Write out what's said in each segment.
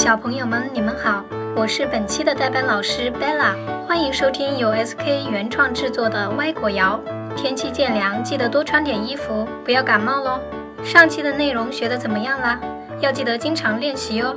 小朋友们，你们好，我是本期的代班老师 Bella，欢迎收听由 SK 原创制作的歪果谣。天气渐凉，记得多穿点衣服，不要感冒喽。上期的内容学得怎么样啦？要记得经常练习哦。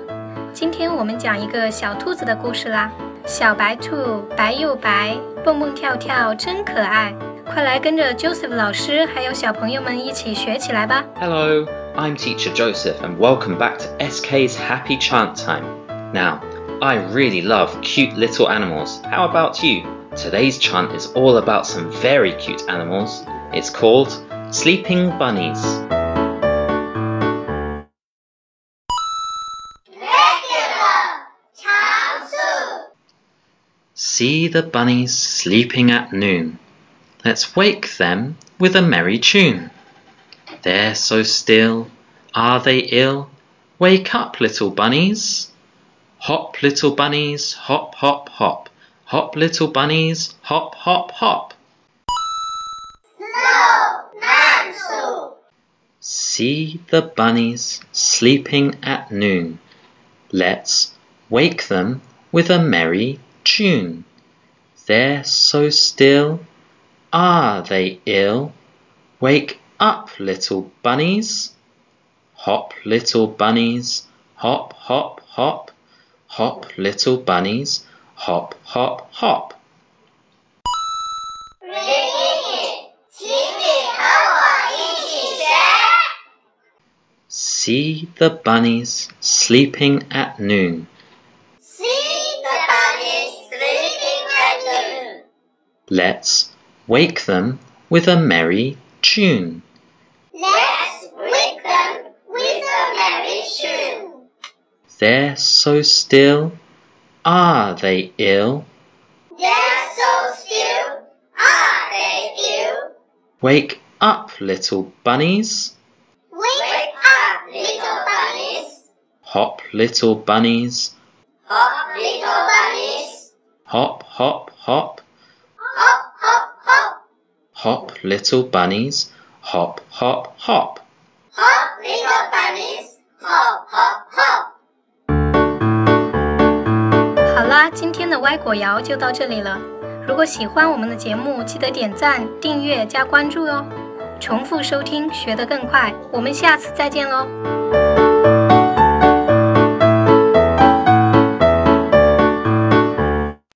今天我们讲一个小兔子的故事啦。小白兔白又白，蹦蹦跳跳真可爱。快来跟着 Joseph 老师还有小朋友们一起学起来吧。Hello, I'm Teacher Joseph, and welcome back to SK's Happy Chant Time. Now, I really love cute little animals. How about you? Today's chant is all about some very cute animals. It's called Sleeping Bunnies. See the bunnies sleeping at noon. Let's wake them with a merry tune. They're so still, are they ill? Wake up, little bunnies. Hop, little bunnies, hop, hop, hop. Hop, little bunnies, hop, hop, hop. See the bunnies sleeping at noon. Let's wake them with a merry tune. They're so still, are they ill? Wake up, little bunnies! Hop, little bunnies! Hop, hop, hop! Hop, little bunnies! Hop, hop, hop! See the bunnies sleeping at noon. See the bunnies sleeping at noon. Let's wake them with a merry tune. Let's wake them with a merry tune. They're so still, are they ill? They're so still, are they ill? Wake up, little bunnies. Wake up, little bunnies. Hop, little bunnies. Hop, little bunnies. Hop, hop, hop. Hop, hop, hop. Hop, little bunnies. Hop, hop, hop. Hop, little bunnies. Hop, hop, hop. 好啦，今天的歪果谣就到这里了。如果喜欢我们的节目，记得点赞、订阅加关注哦。重复收听，学得更快。我们下次再见喽。